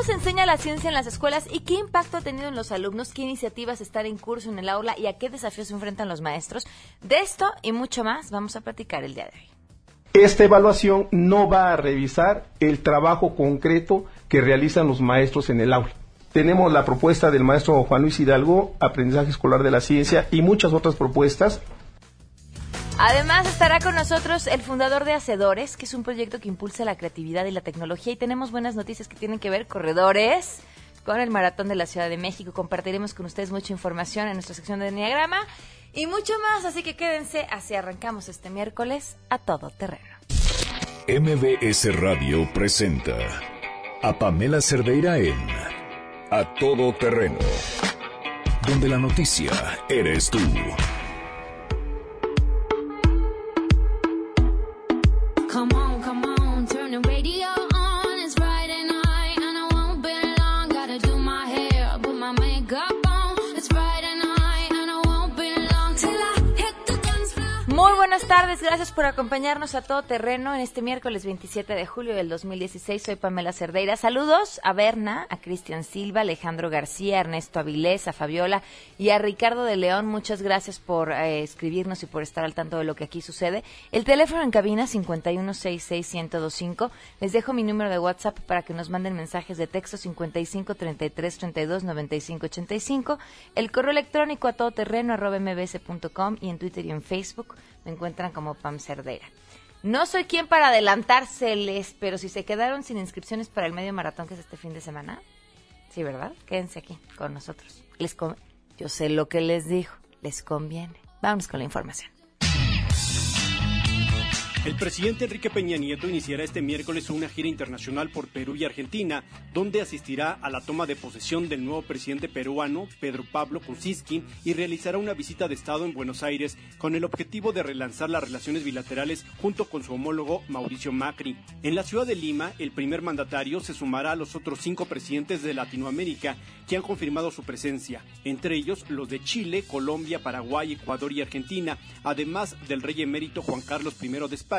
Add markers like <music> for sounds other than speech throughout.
¿Cómo se enseña la ciencia en las escuelas y qué impacto ha tenido en los alumnos? ¿Qué iniciativas están en curso en el aula y a qué desafíos se enfrentan los maestros? De esto y mucho más vamos a platicar el día de hoy. Esta evaluación no va a revisar el trabajo concreto que realizan los maestros en el aula. Tenemos la propuesta del maestro Juan Luis Hidalgo, Aprendizaje Escolar de la Ciencia y muchas otras propuestas Además estará con nosotros el fundador de Hacedores, que es un proyecto que impulsa la creatividad y la tecnología y tenemos buenas noticias que tienen que ver corredores con el Maratón de la Ciudad de México. Compartiremos con ustedes mucha información en nuestra sección de Enneagrama y mucho más, así que quédense, así arrancamos este miércoles a todo terreno. MBS Radio presenta a Pamela Cerdeira en A Todo Terreno, donde la noticia eres tú. Buenas tardes, gracias por acompañarnos a todo terreno en este miércoles 27 de julio del 2016. Soy Pamela Cerdeira. Saludos a Berna, a Cristian Silva, Alejandro García, Ernesto Avilés, a Fabiola y a Ricardo de León. Muchas gracias por eh, escribirnos y por estar al tanto de lo que aquí sucede. El teléfono en cabina 5166125. Les dejo mi número de WhatsApp para que nos manden mensajes de texto 5533329585. El correo electrónico a todoterreno arroba mbs.com y en Twitter y en Facebook me encuentran como Pam Cerdera. No soy quien para adelantárseles, pero si se quedaron sin inscripciones para el medio maratón que es este fin de semana, sí, ¿verdad? Quédense aquí con nosotros. Les Yo sé lo que les dijo, les conviene. Vamos con la información. El presidente Enrique Peña Nieto iniciará este miércoles una gira internacional por Perú y Argentina, donde asistirá a la toma de posesión del nuevo presidente peruano, Pedro Pablo Kuczynski, y realizará una visita de Estado en Buenos Aires con el objetivo de relanzar las relaciones bilaterales junto con su homólogo Mauricio Macri. En la ciudad de Lima, el primer mandatario se sumará a los otros cinco presidentes de Latinoamérica que han confirmado su presencia, entre ellos los de Chile, Colombia, Paraguay, Ecuador y Argentina, además del rey emérito Juan Carlos I de España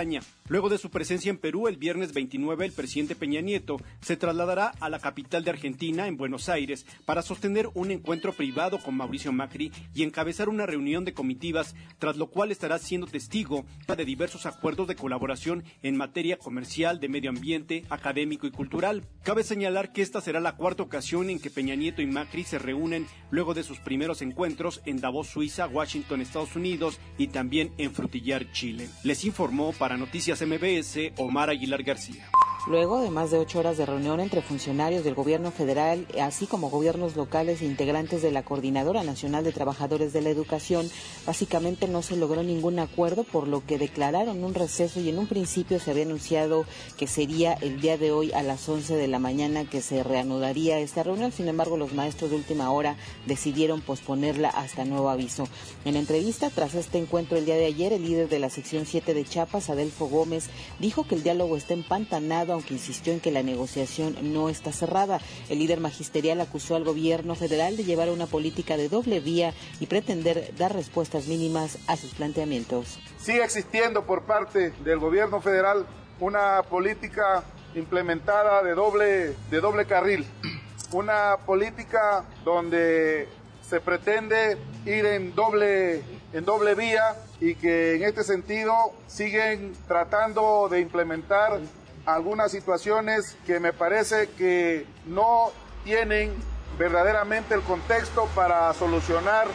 Luego de su presencia en Perú el viernes 29, el presidente Peña Nieto se trasladará a la capital de Argentina, en Buenos Aires, para sostener un encuentro privado con Mauricio Macri y encabezar una reunión de comitivas, tras lo cual estará siendo testigo de diversos acuerdos de colaboración en materia comercial, de medio ambiente, académico y cultural. Cabe señalar que esta será la cuarta ocasión en que Peña Nieto y Macri se reúnen luego de sus primeros encuentros en Davos, Suiza, Washington, Estados Unidos y también en Frutillar, Chile. Les informó para Noticias MBS, Omar Aguilar García. Luego de más de ocho horas de reunión entre funcionarios del gobierno federal, así como gobiernos locales e integrantes de la Coordinadora Nacional de Trabajadores de la Educación, básicamente no se logró ningún acuerdo, por lo que declararon un receso y en un principio se había anunciado que sería el día de hoy a las 11 de la mañana que se reanudaría esta reunión. Sin embargo, los maestros de última hora decidieron posponerla hasta nuevo aviso. En entrevista tras este encuentro el día de ayer, el líder de la sección 7 de Chiapas, Adelfo Gómez, dijo que el diálogo está empantanado aunque insistió en que la negociación no está cerrada. El líder magisterial acusó al gobierno federal de llevar una política de doble vía y pretender dar respuestas mínimas a sus planteamientos. Sigue existiendo por parte del gobierno federal una política implementada de doble, de doble carril, una política donde se pretende ir en doble, en doble vía y que en este sentido siguen tratando de implementar algunas situaciones que me parece que no tienen verdaderamente el contexto para solucionar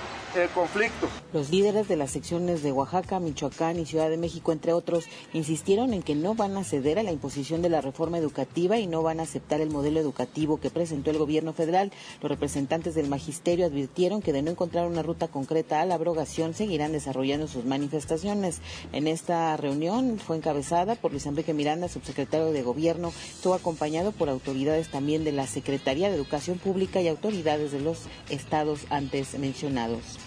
el conflicto. Los líderes de las secciones de Oaxaca, Michoacán y Ciudad de México, entre otros, insistieron en que no van a ceder a la imposición de la reforma educativa y no van a aceptar el modelo educativo que presentó el gobierno federal. Los representantes del magisterio advirtieron que de no encontrar una ruta concreta a la abrogación seguirán desarrollando sus manifestaciones. En esta reunión fue encabezada por Luis Enrique Miranda, subsecretario de Gobierno, estuvo acompañado por autoridades también de la Secretaría de Educación Pública y autoridades de los estados antes mencionados.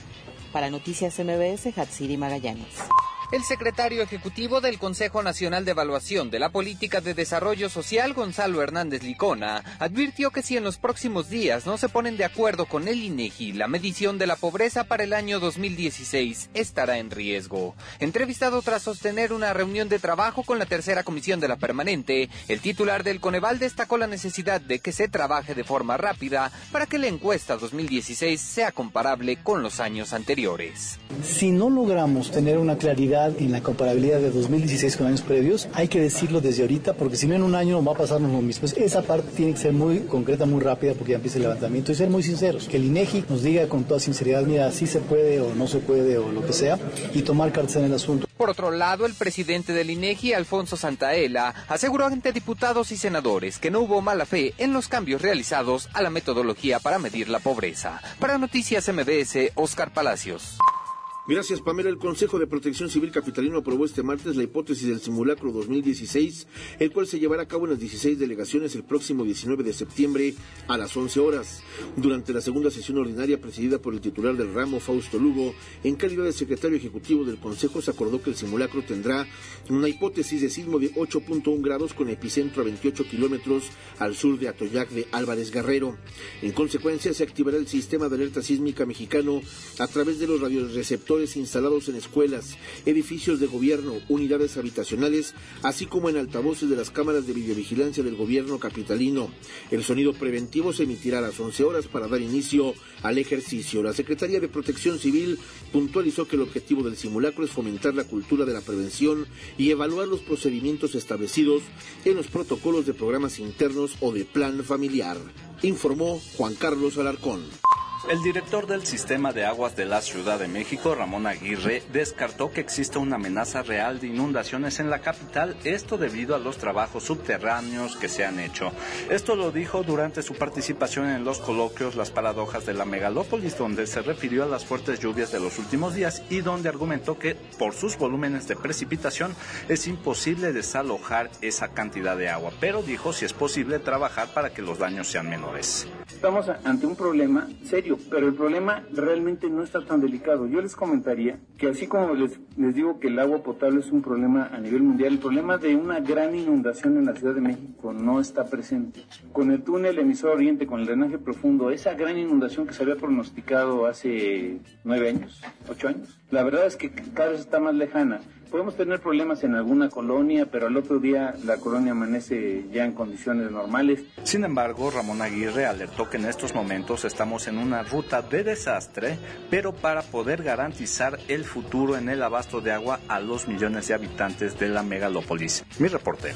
Para Noticias MBS, Hatsiri Magallanes. El secretario ejecutivo del Consejo Nacional de Evaluación de la Política de Desarrollo Social, Gonzalo Hernández Licona, advirtió que si en los próximos días no se ponen de acuerdo con el INEGI, la medición de la pobreza para el año 2016 estará en riesgo. Entrevistado tras sostener una reunión de trabajo con la tercera comisión de la permanente, el titular del Coneval destacó la necesidad de que se trabaje de forma rápida para que la encuesta 2016 sea comparable con los años anteriores. Si no logramos tener una claridad en la comparabilidad de 2016 con años previos, hay que decirlo desde ahorita, porque si no en un año va a pasarnos lo mismo. Esa parte tiene que ser muy concreta, muy rápida, porque ya empieza el levantamiento y ser muy sinceros. Que el INEGI nos diga con toda sinceridad, mira, si se puede o no se puede o lo que sea, y tomar cartas en el asunto. Por otro lado, el presidente del INEGI, Alfonso Santaella, aseguró ante diputados y senadores que no hubo mala fe en los cambios realizados a la metodología para medir la pobreza. Para Noticias MBS, Oscar Palacios. Gracias, Pamela. El Consejo de Protección Civil Capitalino aprobó este martes la hipótesis del simulacro 2016, el cual se llevará a cabo en las 16 delegaciones el próximo 19 de septiembre a las 11 horas. Durante la segunda sesión ordinaria presidida por el titular del ramo, Fausto Lugo, en calidad de secretario ejecutivo del Consejo, se acordó que el simulacro tendrá una hipótesis de sismo de 8.1 grados con epicentro a 28 kilómetros al sur de Atoyac de Álvarez Guerrero. En consecuencia, se activará el sistema de alerta sísmica mexicano a través de los radioreceptores instalados en escuelas, edificios de gobierno, unidades habitacionales, así como en altavoces de las cámaras de videovigilancia del gobierno capitalino. El sonido preventivo se emitirá a las 11 horas para dar inicio al ejercicio. La Secretaría de Protección Civil puntualizó que el objetivo del simulacro es fomentar la cultura de la prevención y evaluar los procedimientos establecidos en los protocolos de programas internos o de plan familiar, informó Juan Carlos Alarcón. El director del Sistema de Aguas de la Ciudad de México, Ramón Aguirre, descartó que exista una amenaza real de inundaciones en la capital, esto debido a los trabajos subterráneos que se han hecho. Esto lo dijo durante su participación en los coloquios Las Paradojas de la Megalópolis, donde se refirió a las fuertes lluvias de los últimos días y donde argumentó que por sus volúmenes de precipitación es imposible desalojar esa cantidad de agua, pero dijo si es posible trabajar para que los daños sean menores. Estamos ante un problema serio pero el problema realmente no está tan delicado. Yo les comentaría que así como les, les digo que el agua potable es un problema a nivel mundial, el problema de una gran inundación en la Ciudad de México no está presente. Con el túnel emisor oriente, con el drenaje profundo, esa gran inundación que se había pronosticado hace nueve años, ocho años, la verdad es que cada vez está más lejana. Podemos tener problemas en alguna colonia, pero al otro día la colonia amanece ya en condiciones normales. Sin embargo, Ramón Aguirre alertó que en estos momentos estamos en una ruta de desastre, pero para poder garantizar el futuro en el abasto de agua a los millones de habitantes de la megalópolis. Mi reporte.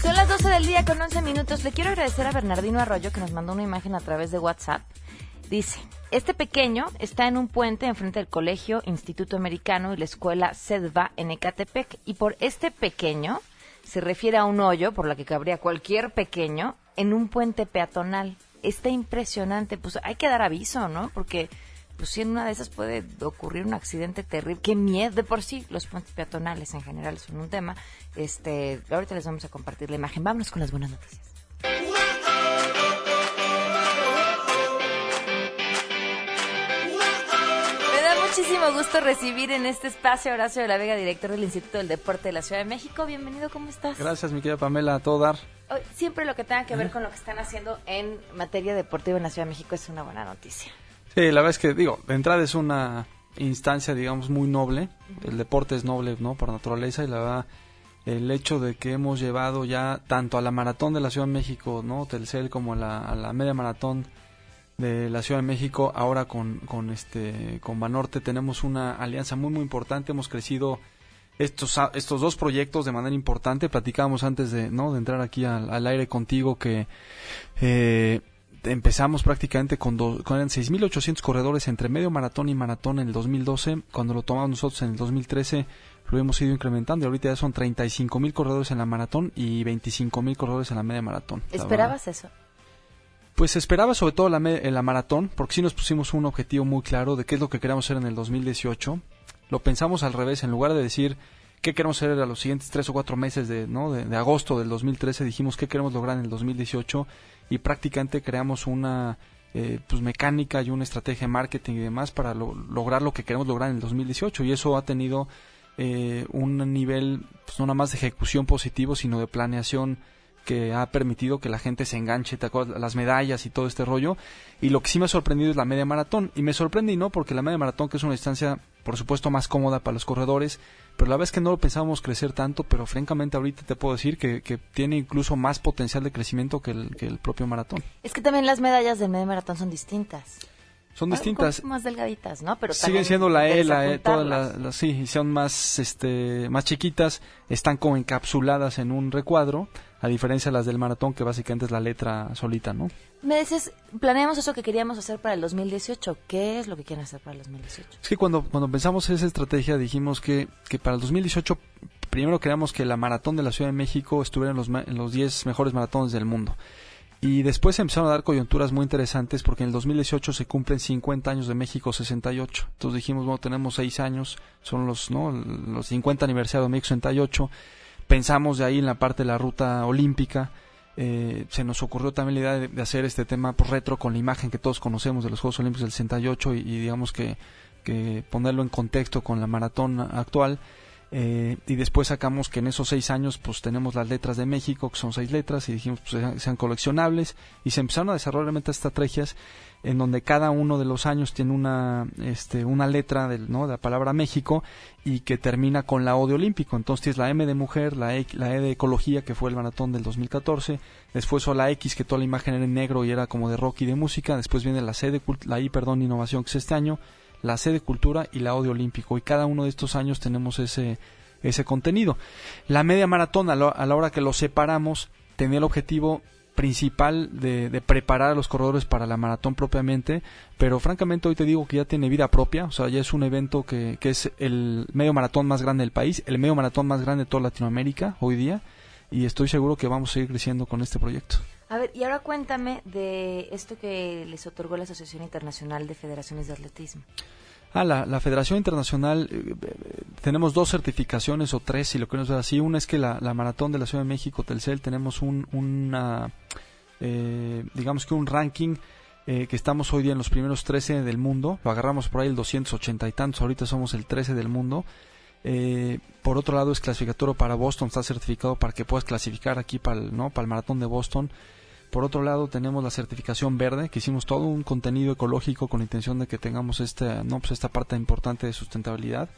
Son las 12 del día con 11 minutos. Le quiero agradecer a Bernardino Arroyo que nos mandó una imagen a través de WhatsApp. Dice, este pequeño está en un puente enfrente del colegio Instituto Americano y la escuela CEDVA en Ecatepec. Y por este pequeño se refiere a un hoyo por la que cabría cualquier pequeño en un puente peatonal. Está impresionante. Pues hay que dar aviso, ¿no? Porque pues si en una de esas puede ocurrir un accidente terrible. Qué miedo de por sí. Los puentes peatonales en general son un tema. Este, ahorita les vamos a compartir la imagen. Vámonos con las buenas noticias. Muchísimo gusto recibir en este espacio a Horacio de la Vega, director del Instituto del Deporte de la Ciudad de México. Bienvenido, ¿cómo estás? Gracias, mi querida Pamela, a todo dar. Siempre lo que tenga que ver con lo que están haciendo en materia deportiva en la Ciudad de México es una buena noticia. Sí, la verdad es que, digo, de entrada es una instancia, digamos, muy noble. El deporte es noble, ¿no? Por naturaleza y la verdad el hecho de que hemos llevado ya tanto a la maratón de la Ciudad de México, ¿no? Telcel como a la, a la media maratón de la Ciudad de México, ahora con, con, este, con Banorte tenemos una alianza muy, muy importante. Hemos crecido estos, estos dos proyectos de manera importante. Platicábamos antes de, ¿no? de entrar aquí al, aire contigo que eh, empezamos prácticamente con, do, con 6.800 corredores entre medio maratón y maratón en el 2012. Cuando lo tomamos nosotros en el 2013 lo hemos ido incrementando y ahorita ya son 35.000 corredores en la maratón y 25.000 corredores en la media maratón. ¿Esperabas eso? Pues esperaba sobre todo la, en la maratón, porque sí nos pusimos un objetivo muy claro de qué es lo que queremos hacer en el 2018. Lo pensamos al revés, en lugar de decir qué queremos hacer a los siguientes tres o cuatro meses de, ¿no? de, agosto del 2013, dijimos qué queremos lograr en el 2018 y prácticamente creamos una eh, pues mecánica y una estrategia de marketing y demás para lograr lo que queremos lograr en el 2018 y eso ha tenido eh, un nivel pues, no nada más de ejecución positivo sino de planeación que ha permitido que la gente se enganche, ¿te acuerdas? las medallas y todo este rollo. Y lo que sí me ha sorprendido es la media maratón. Y me sorprende y no porque la media maratón, que es una distancia, por supuesto, más cómoda para los corredores, pero la vez que no lo pensábamos crecer tanto, pero francamente ahorita te puedo decir que, tiene incluso más potencial de crecimiento que el, que el propio maratón. Es que también las medallas del media maratón son distintas son distintas. más delgaditas, ¿no? Pero siguen siendo la E, la E, todas las, sí, son más, este, más chiquitas, están como encapsuladas en un recuadro, a diferencia de las del maratón, que básicamente es la letra solita, ¿no? Me dices, planeamos eso que queríamos hacer para el 2018. ¿Qué es lo que quieren hacer para el 2018? Es que cuando, cuando pensamos esa estrategia dijimos que, que para el 2018 primero queríamos que la maratón de la Ciudad de México estuviera en los, en los 10 mejores maratones del mundo. Y después empezaron a dar coyunturas muy interesantes porque en el 2018 se cumplen 50 años de México 68. Entonces dijimos, bueno, tenemos 6 años, son los, ¿no? los 50 aniversarios de México 68. Pensamos de ahí en la parte de la ruta olímpica. Eh, se nos ocurrió también la idea de, hacer este tema por retro con la imagen que todos conocemos de los Juegos Olímpicos del 68 y, y digamos que, que ponerlo en contexto con la maratón actual. Eh, y después sacamos que en esos seis años pues tenemos las letras de México, que son seis letras, y dijimos pues sean, coleccionables, y se empezaron a desarrollar realmente estrategias en donde cada uno de los años tiene una, este, una letra del, ¿no? de la palabra México y que termina con la O de Olímpico. Entonces tienes la M de mujer, la e, la e de ecología, que fue el maratón del 2014, después o la X, que toda la imagen era en negro y era como de rock y de música, después viene la C de, la I, perdón, innovación, que es este año, la sede cultura y la audio olímpico y cada uno de estos años tenemos ese ese contenido. La media maratón a, la hora que lo separamos tenía el objetivo principal de, preparar a los corredores para la maratón propiamente, pero francamente hoy te digo que ya tiene vida propia, o sea, ya es un evento que, que es el medio maratón más grande del país, el medio maratón más grande de toda Latinoamérica hoy día, y estoy seguro que vamos a seguir creciendo con este proyecto. A ver, y ahora cuéntame de esto que les otorgó la Asociación Internacional de Federaciones de Atletismo. Ah, la, la Federación Internacional, eh, eh, tenemos dos certificaciones o tres, si lo queremos ver así. Una es que la, la Maratón de la Ciudad de México, Telcel, tenemos un, una, eh, digamos que un ranking que estamos hoy día en los primeros 13 del mundo. Lo agarramos por ahí el 280 y tantos, ahorita somos el 13 del mundo. por otro lado, es clasificatorio para Boston, está certificado para que puedas clasificar aquí para el, ¿no? para el Maratón de Boston. Por otro lado, tenemos la certificación verde, que hicimos todo un contenido ecológico con la intención de que tengamos este, no, pues esta parte importante de sustentabilidad.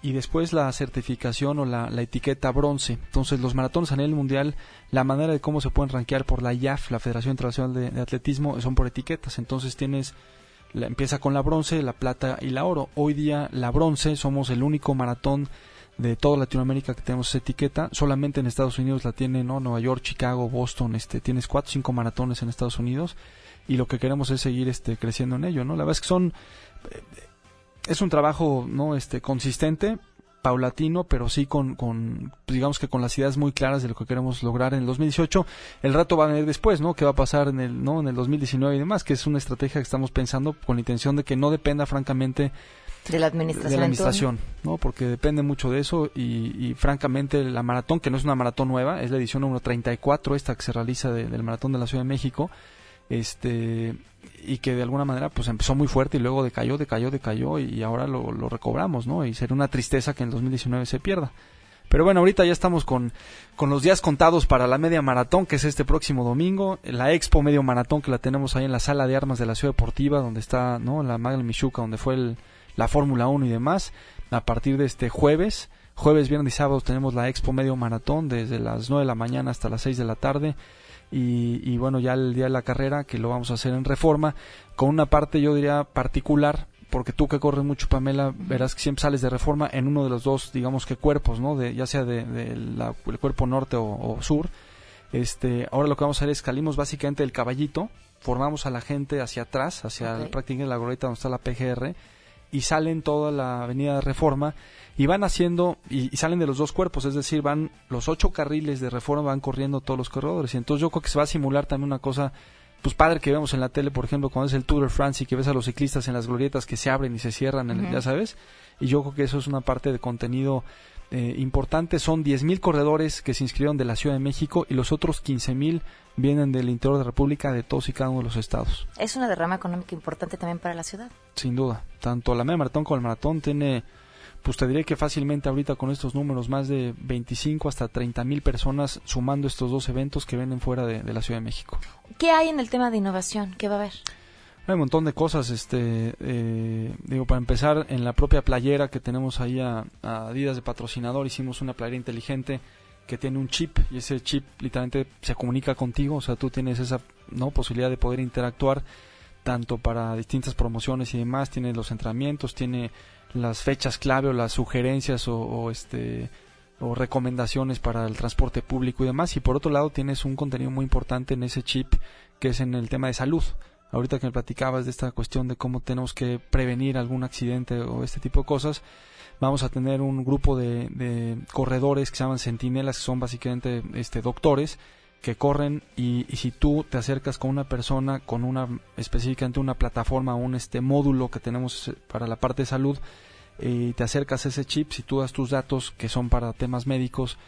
Y después la certificación o la, etiqueta bronce. Entonces, los maratones a nivel mundial, la manera de cómo se pueden rankear por la IAF, la Federación Internacional de, Atletismo, son por etiquetas. Entonces, tienes la, empieza con la bronce, la plata y la oro. Hoy día la bronce somos el único maratón de toda Latinoamérica que tenemos esa etiqueta. Solamente en Estados Unidos la tienen, ¿no? Nueva York, Chicago, Boston, este, tienes cuatro o cinco maratones en Estados Unidos y lo que queremos es seguir este, creciendo en ello, ¿no? La verdad es que son, eh, es un trabajo, ¿no? Este, consistente, paulatino, pero sí con, con, digamos que con las ideas muy claras de lo que queremos lograr en el 2018. El rato va a venir después, ¿no? ¿Qué va a pasar en el, ¿no? En el 2019 y demás, que es una estrategia que estamos pensando con la intención de que no dependa, francamente, de la administración. De la administración, ¿no? Porque depende mucho de eso y, francamente la maratón, que no es una maratón nueva, es la edición número 34, esta que se realiza del maratón de la Ciudad de México, este y que de alguna manera pues empezó muy fuerte y luego decayó, decayó, decayó y ahora lo, lo recobramos, ¿no? Y sería una tristeza que en el 2019 se pierda. Pero bueno, ahorita ya estamos con, con los días contados para la media maratón, que es este próximo domingo, la Expo Medio Maratón que la tenemos ahí en la sala de armas de la Ciudad Deportiva, donde está, ¿no? La Magna Michuca, donde fue el, la Fórmula 1 y demás. A partir de este jueves, jueves, viernes y sábado tenemos la Expo Medio Maratón desde las 9 de la mañana hasta las 6 de la tarde. Y, y, bueno, ya el día de la carrera, que lo vamos a hacer en reforma, con una parte yo diría particular, porque tú que corres mucho, Pamela, verás que siempre sales de reforma en uno de los dos, digamos que cuerpos, ¿no? De, ya sea de, el cuerpo norte o, sur. Este, ahora lo que vamos a hacer es salimos básicamente del caballito, formamos a la gente hacia atrás, hacia el, prácticamente la gorrita donde está la PGR, y salen toda la avenida de Reforma y van haciendo, y, salen de los dos cuerpos, es decir, van los ocho carriles de Reforma, van corriendo todos los corredores. Y entonces yo creo que se va a simular también una cosa pues padre que vemos en la tele, por ejemplo, cuando es el Tour de France y que ves a los ciclistas en las glorietas que se abren y se cierran, en el- Ujú. ya sabes. Y yo creo que eso es una parte de contenido eh, importante. Son 10.000 corredores que se inscribieron de la Ciudad de México y los otros 15.000 vienen del interior de la República, de todos y cada uno de los estados. Es una derrama económica importante también para la ciudad. Sin duda. Tanto la media maratón como el maratón tiene, pues te diré que fácilmente ahorita con estos números, más de 25 hasta 30 mil personas sumando estos dos eventos que vienen fuera de, de la Ciudad de México. ¿Qué hay en el tema de innovación? ¿Qué va a haber? Hay un montón de cosas, este, eh, digo, para empezar, en la propia playera que tenemos ahí a, a Adidas de patrocinador, hicimos una playera inteligente que tiene un chip y ese chip literalmente se comunica contigo, o sea, tú tienes esa no posibilidad de poder interactuar tanto para distintas promociones y demás, tiene los entrenamientos, tiene las fechas clave o las sugerencias o, o, este o recomendaciones para el transporte público y demás y por otro lado tienes un contenido muy importante en ese chip que es en el tema de salud ahorita que me platicabas de esta cuestión de cómo tenemos que prevenir algún accidente o este tipo de cosas, vamos a tener un grupo de, de corredores que se llaman centinelas, que son básicamente este, doctores, que corren y, si tú te acercas con una persona, con una específicamente una plataforma, un este módulo que tenemos eh, para la parte de salud, y te acercas a ese chip, si tú das tus datos que son para temas médicos,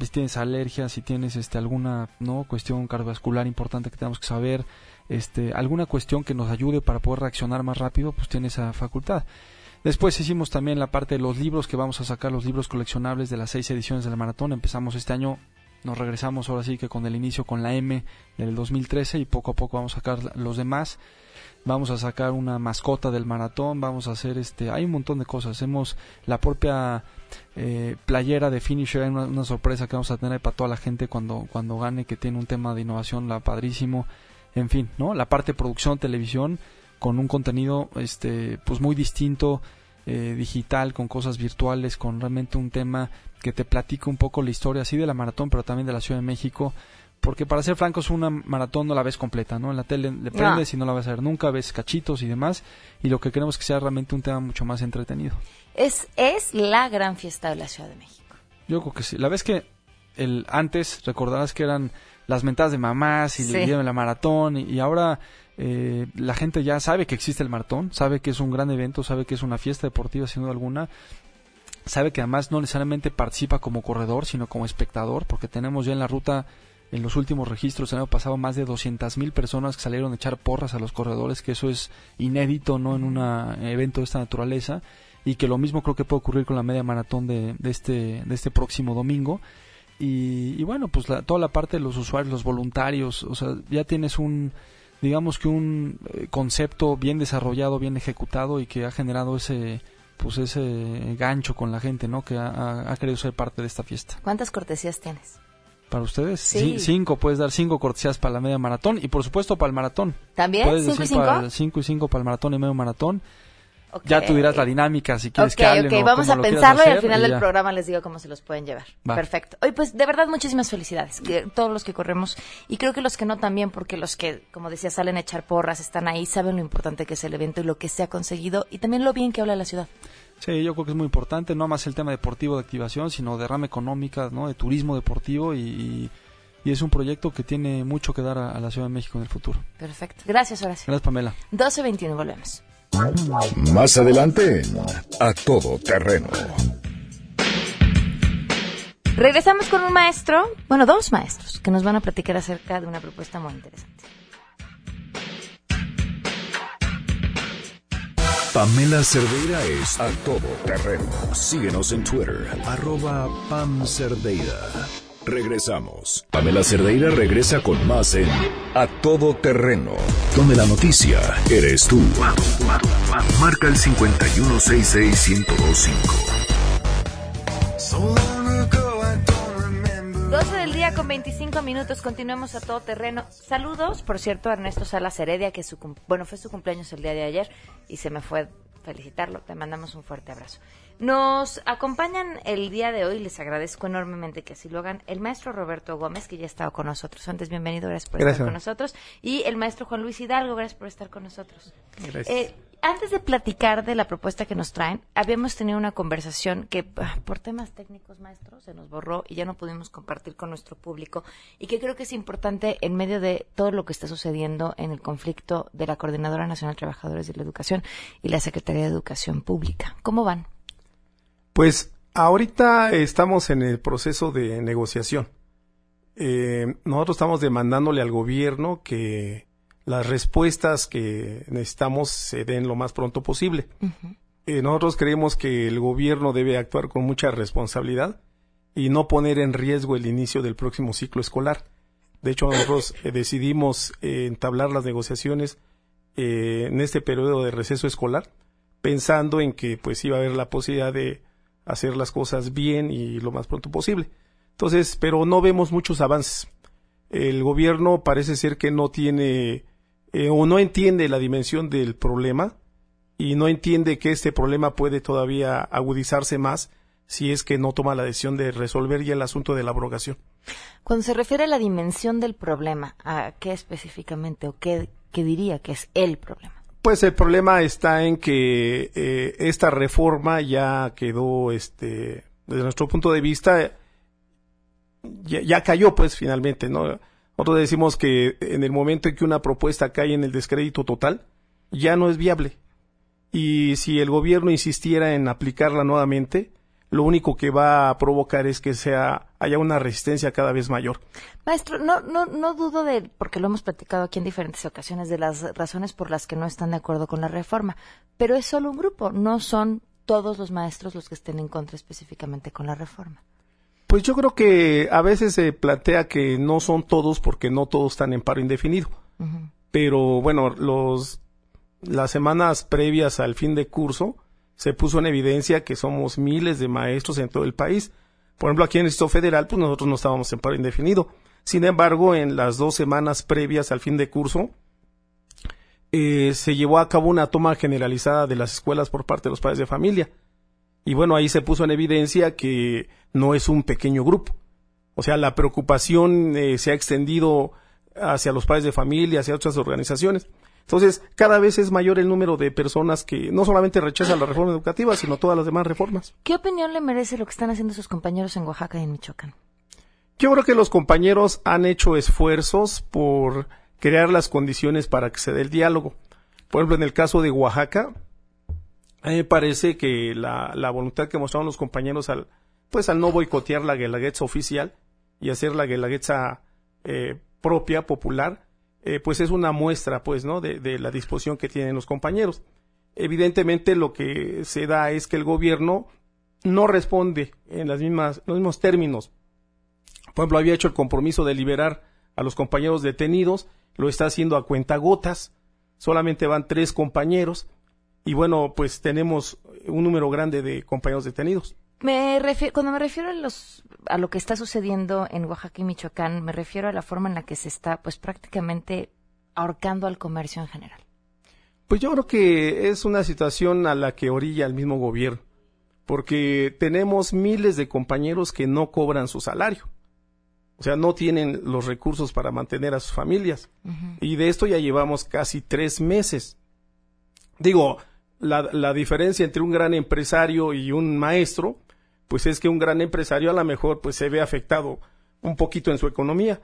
si tienes alergias, si tienes este alguna no cuestión cardiovascular importante que tenemos que saber, este alguna cuestión que nos ayude para poder reaccionar más rápido, pues tiene esa facultad. Después hicimos también la parte de los libros que vamos a sacar, los libros coleccionables de las seis ediciones del maratón. Empezamos este año, nos regresamos ahora sí que con el inicio con la M del 2013 y poco a poco vamos a sacar los demás. Vamos a sacar una mascota del maratón, vamos a hacer este, hay un montón de cosas. Hacemos la propia eh, playera de Finisher, una, una sorpresa que vamos a tener para toda la gente cuando, cuando gane, que tiene un tema de innovación la padrísimo. En fin, ¿no? La parte de producción, televisión, con un contenido este pues muy distinto eh, digital con cosas virtuales con realmente un tema que te platica un poco la historia así de la maratón pero también de la Ciudad de México porque para ser francos una maratón no la ves completa no en la tele le prendes y no la vas a ver nunca ves cachitos y demás y lo que queremos es que sea realmente un tema mucho más entretenido Es, es la gran fiesta de la Ciudad de México. yo creo que sí la vez que el antes recordarás que eran las mentadas de mamás y Sí. le dieron la maratón y, y ahora eh, la gente ya sabe que existe el maratón, sabe que es un gran evento, sabe que es una fiesta deportiva sin duda alguna, sabe que además no necesariamente participa como corredor, sino como espectador, porque tenemos ya en la ruta, en los últimos registros, el año pasado, más de 200 mil personas que salieron a echar porras a los corredores, que eso es inédito, ¿no? En un evento de esta naturaleza, y que lo mismo creo que puede ocurrir con la media maratón de, de este, de este próximo domingo. Y, y bueno, pues la- toda la parte de los usuarios, los voluntarios, o sea, ya tienes un, digamos que un eh, concepto bien desarrollado, bien ejecutado y que ha generado ese, pues ese gancho con la gente, ¿no? Que ha, querido ser parte de esta fiesta. ¿Cuántas cortesías tienes? Para ustedes, Sí. ci- cinco, puedes dar cinco cortesías para la media maratón y por supuesto para el maratón. ¿También? Puedes ¿Cinco y decir cinco? para el cinco y cinco para el maratón y medio maratón. Ya tú dirás la dinámica si quieres Ok, que hablen ok, o vamos cómo a pensarlo y al final del programa les digo cómo se los pueden llevar. Va. Perfecto. Oye, pues de verdad muchísimas felicidades. que todos los que corremos y creo que los que no también, porque los que, como decía, salen a echar porras, están ahí, saben lo importante que es el evento y lo que se ha conseguido y también lo bien que habla la ciudad. Sí, yo creo que es muy importante, no más el tema deportivo de activación, sino de rama económica, ¿no? de turismo deportivo y, y- y es un proyecto que tiene mucho que dar a, a la Ciudad de México en el futuro. Perfecto. Gracias, Horacio. Gracias, Pamela. 12.21, volvemos. Más adelante A Todo Terreno. Regresamos con un maestro, bueno, dos maestros, que nos van a platicar acerca de una propuesta muy interesante. Pamela Cerdeira es A Todo Terreno. Síguenos en Twitter, arroba Pam Cerdeira. Regresamos. Pamela Cerdeira regresa con más en A Todo Terreno, donde la noticia eres tú. Marca el 5166125. 12 del día con 25 minutos, continuamos a todo terreno. Saludos, por cierto, a Ernesto Salas Heredia, que su bueno, fue su cumpleaños el día de ayer y se me fue felicitarlo. Te mandamos un fuerte abrazo. Nos acompañan el día de hoy, les agradezco enormemente que así lo hagan, el maestro Roberto Gómez, que ya ha estado con nosotros antes. Bienvenido, gracias por Gracias. estar con nosotros. Y el maestro Juan Luis Hidalgo, gracias por estar con nosotros. Gracias. Eh, antes de platicar de la propuesta que nos traen, habíamos tenido una conversación que ah, por temas técnicos, maestros, se nos borró y ya no pudimos compartir con nuestro público y que creo que es importante en medio de todo lo que está sucediendo en el conflicto de la Coordinadora Nacional de Trabajadores de la Educación y la Secretaría de Educación Pública. ¿Cómo van? Pues ahorita estamos en el proceso de negociación. Eh, nosotros estamos demandándole al gobierno que las respuestas que necesitamos se den lo más pronto posible. Eh, nosotros creemos que el gobierno debe actuar con mucha responsabilidad y no poner en riesgo el inicio del próximo ciclo escolar. De hecho, nosotros <coughs> eh, decidimos eh, entablar las negociaciones en este periodo de receso escolar, pensando en que pues iba a haber la posibilidad de hacer las cosas bien y lo más pronto posible. Entonces, pero no vemos muchos avances. El gobierno parece ser que no tiene eh, o no entiende la dimensión del problema y no entiende que este problema puede todavía agudizarse más si es que no toma la decisión de resolver ya el asunto de la abrogación. Cuando se refiere a la dimensión del problema, ¿a qué específicamente o qué, diría que es el problema? Pues el problema está en que eh, esta reforma ya quedó, este, desde nuestro punto de vista, ya, ya cayó, pues finalmente, ¿no? Nosotros decimos que en el momento en que una propuesta cae en el descrédito total, ya no es viable. Y si el gobierno insistiera en aplicarla nuevamente, lo único que va a provocar es que sea haya una resistencia cada vez mayor. Maestro, no, no, no dudo de, porque lo hemos platicado aquí en diferentes ocasiones, de las razones por las que no están de acuerdo con la reforma, pero es solo un grupo, no son todos los maestros los que estén en contra específicamente con la reforma. Pues yo creo que a veces se plantea que no son todos porque no todos están en paro indefinido. Pero bueno, los las semanas previas al fin de curso se puso en evidencia que somos miles de maestros en todo el país. Por ejemplo, aquí en el Estado Federal, pues nosotros no estábamos en paro indefinido. Sin embargo, en las dos semanas previas al fin de curso, eh, se llevó a cabo una toma generalizada de las escuelas por parte de los padres de familia. Y bueno, ahí se puso en evidencia que no es un pequeño grupo. O sea, la preocupación eh, se ha extendido hacia los padres de familia, hacia otras organizaciones. Entonces, cada vez es mayor el número de personas que no solamente rechazan la reforma educativa, sino todas las demás reformas. ¿Qué opinión le merece lo que están haciendo sus compañeros en Oaxaca y en Michoacán? Yo creo que los compañeros han hecho esfuerzos por crear las condiciones para que se dé el diálogo. Por ejemplo, en el caso de Oaxaca, a mí me parece que la, la voluntad que mostraron los compañeros al, pues al no boicotear la Guelaguetza oficial y hacer la Guelaguetza eh, propia, popular, eh, pues es una muestra, pues, ¿no? De, de, la disposición que tienen los compañeros. Evidentemente lo que se da es que el gobierno no responde en las mismas, los mismos términos. Por ejemplo, había hecho el compromiso de liberar a los compañeros detenidos, lo está haciendo a cuentagotas, solamente van tres compañeros, y bueno, pues tenemos un número grande de compañeros detenidos. Me cuando me refiero a, los, a lo que está sucediendo en Oaxaca y Michoacán, me refiero a la forma en la que se está, pues prácticamente ahorcando al comercio en general. Pues yo creo que es una situación a la que orilla el mismo gobierno, porque tenemos miles de compañeros que no cobran su salario. O sea, no tienen los recursos para mantener a sus familias. Y de esto ya llevamos casi tres meses. Digo, la, la, diferencia entre un gran empresario y un maestro, pues es que un gran empresario a lo mejor pues se ve afectado un poquito en su economía,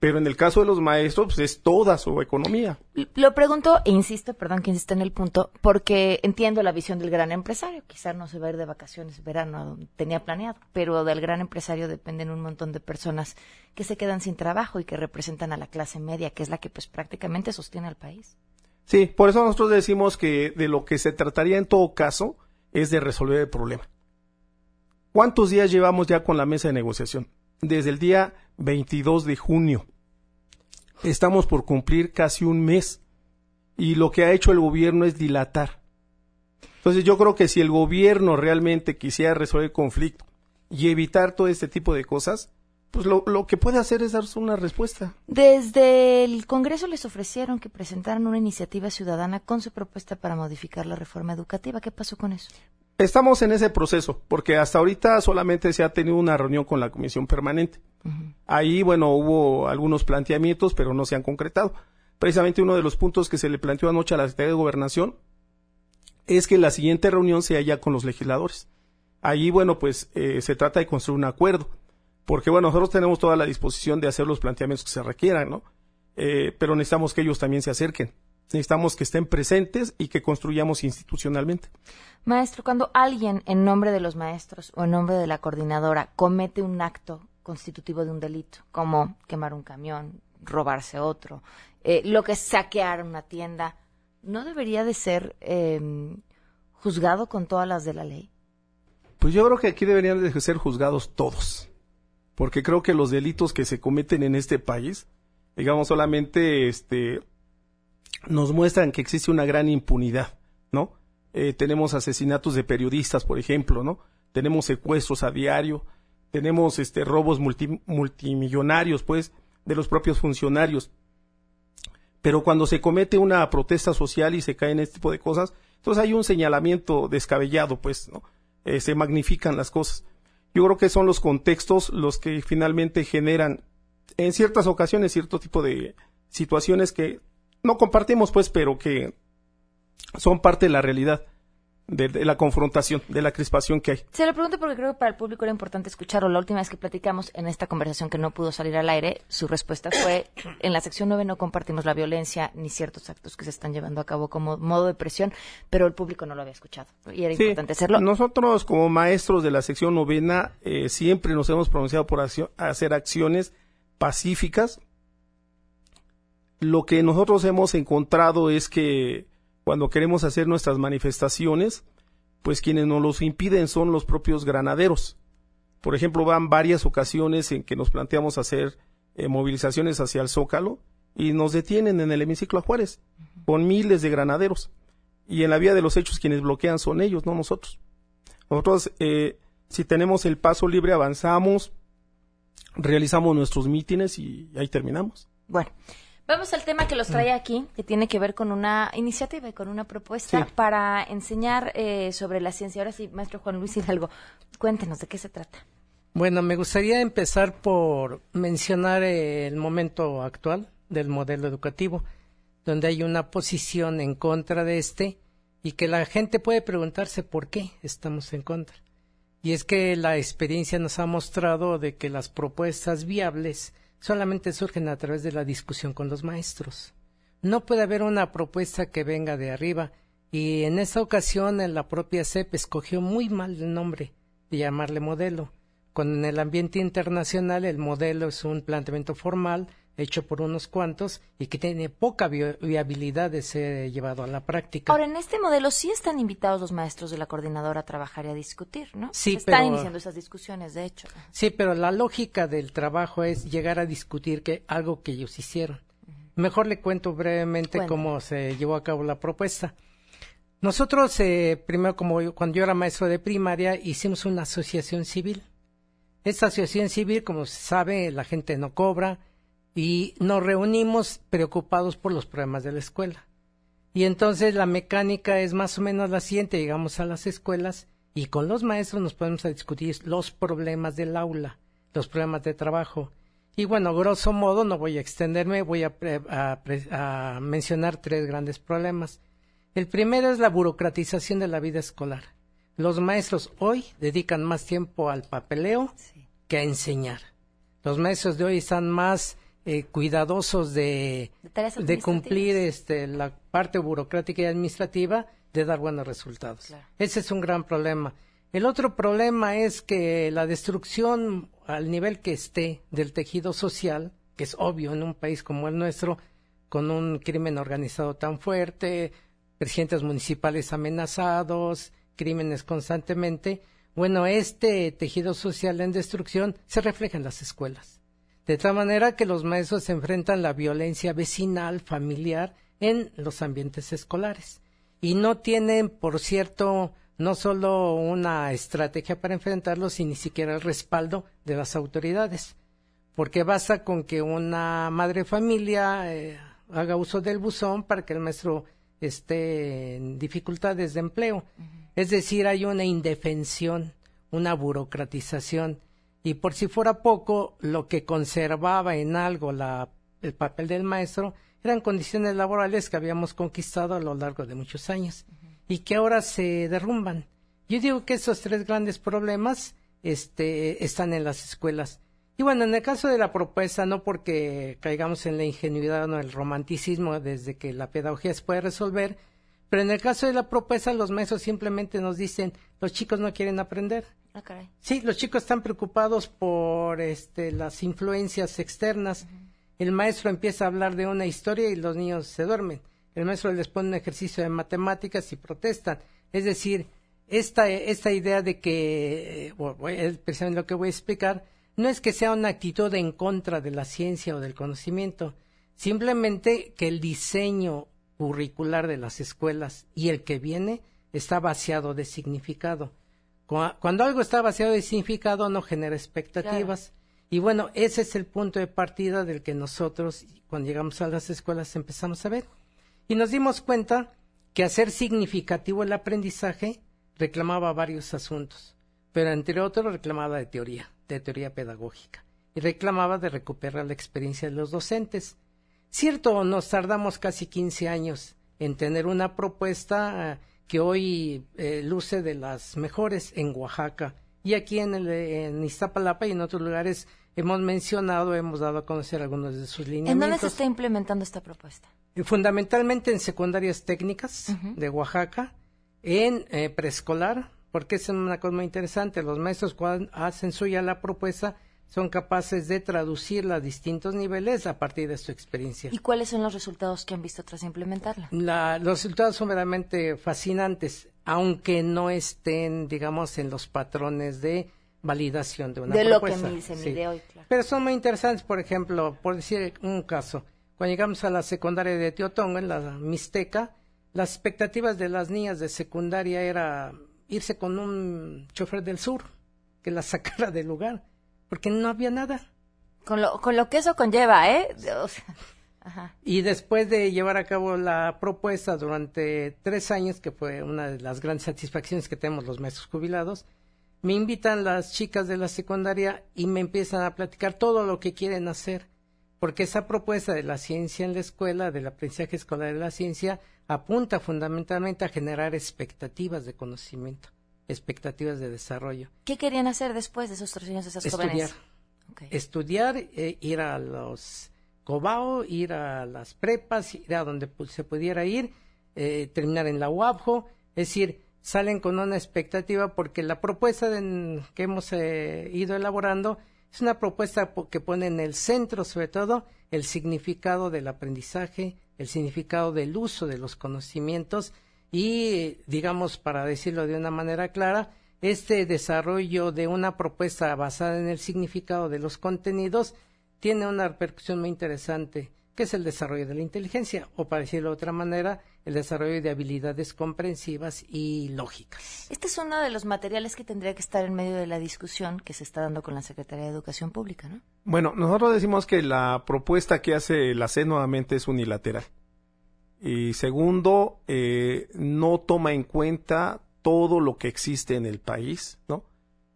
pero en el caso de los maestros pues es toda su economía. Lo pregunto e insisto, perdón que insista en el punto, porque entiendo la visión del gran empresario, quizás no se va a ir de vacaciones verano, tenía planeado, pero del gran empresario dependen un montón de personas que se quedan sin trabajo y que representan a la clase media, que es la que pues prácticamente sostiene al país. Sí, por eso nosotros decimos que de lo que se trataría en todo caso es de resolver el problema. ¿Cuántos días llevamos ya con la mesa de negociación? Desde el día 22 de junio. Estamos por cumplir casi un mes y lo que ha hecho el gobierno es dilatar. Entonces yo creo que si el gobierno realmente quisiera resolver el conflicto y evitar todo este tipo de cosas, pues lo, lo, que puede hacer es darse una respuesta. Desde el Congreso les ofrecieron que presentaran una iniciativa ciudadana con su propuesta para modificar la reforma educativa. ¿Qué pasó con eso? Estamos en ese proceso, porque hasta ahorita solamente se ha tenido una reunión con la Comisión Permanente. Ahí, bueno, hubo algunos planteamientos, pero no se han concretado. Precisamente uno de los puntos que se le planteó anoche a la Secretaría de Gobernación es que la siguiente reunión sea ya con los legisladores. Allí, bueno, pues eh, se trata de construir un acuerdo, porque bueno, nosotros tenemos toda la disposición de hacer los planteamientos que se requieran, ¿no? Eh, pero necesitamos que ellos también se acerquen. Necesitamos que estén presentes y que construyamos institucionalmente. Maestro, cuando alguien en nombre de los maestros o en nombre de la coordinadora comete un acto constitutivo de un delito, como quemar un camión, robarse otro, eh, lo que es saquear una tienda, ¿no debería de ser em, juzgado con todas las de la ley? Pues yo creo que aquí deberían de ser juzgados todos, porque creo que los delitos que se cometen en este país, digamos solamente este nos muestran que existe una gran impunidad, ¿no? Eh, tenemos asesinatos de periodistas, por ejemplo, ¿no? Tenemos secuestros a diario, tenemos este robos multimillonarios, pues, de los propios funcionarios. Pero cuando se comete una protesta social y se caen este tipo de cosas, entonces hay un señalamiento descabellado, pues, ¿no? Eh, se magnifican las cosas. Yo creo que son los contextos los que finalmente generan, en ciertas ocasiones, cierto tipo de situaciones que no compartimos, pues, pero que son parte de la realidad. De, la confrontación, de la crispación que hay. Se lo pregunto porque creo que para el público era importante escucharlo. La última vez que platicamos en esta conversación que no pudo salir al aire, su respuesta fue, en la sección 9 no compartimos la violencia ni ciertos actos que se están llevando a cabo como modo de presión, pero el público no lo había escuchado y era importante hacerlo. Nosotros como maestros de la sección novena eh, siempre nos hemos pronunciado por hacer acciones pacíficas, lo que nosotros hemos encontrado es que cuando queremos hacer nuestras manifestaciones, pues quienes nos los impiden son los propios granaderos. Por ejemplo, van varias ocasiones en que nos planteamos hacer eh, movilizaciones hacia el Zócalo y nos detienen en el hemiciclo a Juárez con miles de granaderos. Y en la vía de los hechos quienes bloquean son ellos, no nosotros. Nosotros, eh, si tenemos el paso libre, avanzamos, realizamos nuestros mítines y ahí terminamos. Bueno, Vamos al tema que los trae aquí, que tiene que ver con una iniciativa y con una propuesta para enseñar eh, sobre la ciencia. Ahora sí, maestro Juan Luis Hidalgo, cuéntenos de qué se trata. Bueno, me gustaría empezar por mencionar el momento actual del modelo educativo, donde hay una posición en contra de este y que la gente puede preguntarse por qué estamos en contra. Y es que la experiencia nos ha mostrado de que las propuestas viables solamente surgen a través de la discusión con los maestros. No puede haber una propuesta que venga de arriba y en esta ocasión la propia CEP escogió muy mal el nombre de llamarle modelo, cuando en el ambiente internacional el modelo es un planteamiento formal hecho por unos cuantos y que tiene poca viabilidad de ser llevado a la práctica. Ahora, en este modelo sí están invitados los maestros de la coordinadora a trabajar y a discutir, ¿no? Sí, están iniciando esas discusiones, de hecho. Sí, pero la lógica del trabajo es llegar a discutir que algo que ellos hicieron. Mejor le cuento brevemente cómo se llevó a cabo la propuesta. Nosotros, eh, primero, como cuando yo era maestro de primaria, hicimos una asociación civil. Esta asociación civil, como se sabe, la gente no cobra, y nos reunimos preocupados por los problemas de la escuela. Y entonces la mecánica es más o menos la siguiente, llegamos a las escuelas y con los maestros nos podemos a discutir los problemas del aula, los problemas de trabajo. Y bueno, grosso modo, no voy a extenderme, voy a, a mencionar tres grandes problemas. El primero es la burocratización de la vida escolar. Los maestros hoy dedican más tiempo al papeleo que a enseñar. Los maestros de hoy están más eh, cuidadosos de, de, cumplir este, la parte burocrática y administrativa de dar buenos resultados. Ese es un gran problema. El otro problema es que la destrucción al nivel que esté del tejido social, que es obvio en un país como el nuestro, con un crimen organizado tan fuerte, presidentes municipales amenazados, crímenes constantemente, bueno, este tejido social en destrucción se refleja en las escuelas. De tal manera que los maestros se enfrentan la violencia vecinal, familiar, en los ambientes escolares. Y no tienen, por cierto, no solo una estrategia para enfrentarlo, sino ni siquiera el respaldo de las autoridades. Porque basta con que una madre familia eh, haga uso del buzón para que el maestro esté en dificultades de empleo. Es decir, hay una indefensión, una burocratización y por si fuera poco, lo que conservaba en algo la, el papel del maestro eran condiciones laborales que habíamos conquistado a lo largo de muchos años. y que ahora se derrumban. Yo digo que esos tres grandes problemas este, están en las escuelas. Y bueno, en el caso de la propuesta, no porque caigamos en la ingenuidad o el romanticismo desde que la pedagogía se puede resolver, pero en el caso de la propuesta, los maestros simplemente nos dicen, los chicos no quieren aprender. Ah, sí, los chicos están preocupados por este, las influencias externas. El maestro empieza a hablar de una historia y los niños se duermen. El maestro les pone un ejercicio de matemáticas y protestan. Es decir, esta, esta idea de que, es precisamente lo que voy a explicar, no es que sea una actitud en contra de la ciencia o del conocimiento, simplemente que el diseño curricular de las escuelas y el que viene está vaciado de significado. Cuando algo está vaciado de significado no genera expectativas. Y bueno, ese es el punto de partida del que nosotros, cuando llegamos a las escuelas, empezamos a ver. Y nos dimos cuenta que hacer significativo el aprendizaje reclamaba varios asuntos, pero entre otros reclamaba de teoría, de teoría pedagógica, y reclamaba de recuperar la experiencia de los docentes. Cierto, nos tardamos casi 15 años en tener una propuesta eh, que hoy eh, luce de las mejores en Oaxaca y aquí en, el, en Iztapalapa y en otros lugares hemos mencionado, hemos dado a conocer algunos de sus lineamientos. ¿En dónde se está implementando esta propuesta? fundamentalmente en secundarias técnicas de Oaxaca, en eh, preescolar, porque es una cosa muy interesante. Los maestros cuando hacen suya la propuesta son capaces de traducirla a distintos niveles a partir de su experiencia. ¿Y cuáles son los resultados que han visto tras implementarla? los resultados son verdaderamente fascinantes, aunque no estén, digamos, en los patrones de validación de una propuesta. De lo que se mide hoy, claro. Pero son muy interesantes, por ejemplo, por decir un caso, cuando llegamos a la secundaria de Teotongo, en la Mixteca, las expectativas de las niñas de secundaria era irse con un chofer del sur que las <laughs> sacara del lugar, porque no había nada. Con lo, con lo que eso conlleva, ¿eh? <laughs> Y después de llevar a cabo la propuesta durante tres años, que fue una de las grandes satisfacciones que tenemos los maestros jubilados, me invitan las chicas de la secundaria y me empiezan a platicar todo lo que quieren hacer porque esa propuesta de la ciencia en la escuela, del aprendizaje escolar de la ciencia, apunta fundamentalmente a generar expectativas de conocimiento, expectativas de desarrollo. ¿Qué querían hacer después de esos tres años de esas Estudiar. Estudiar, eh, ir a los Cobao, ir a las prepas, ir a donde se pudiera ir, eh, terminar en la UABJO, es decir, salen con una expectativa porque la propuesta que hemos eh, ido elaborando es una propuesta que pone en el centro, sobre todo, el significado del aprendizaje, el significado del uso de los conocimientos y, digamos, para decirlo de una manera clara, este desarrollo de una propuesta basada en el significado de los contenidos tiene una repercusión muy interesante que es el desarrollo de la inteligencia, o para decirlo de otra manera, el desarrollo de habilidades comprensivas y lógicas. Este es uno de los materiales que tendría que estar en medio de la discusión que se está dando con la Secretaría de Educación Pública, ¿no? Bueno, nosotros decimos que la propuesta que hace la CED nuevamente es unilateral. Y segundo, eh, no toma en cuenta todo lo que existe en el país, ¿no?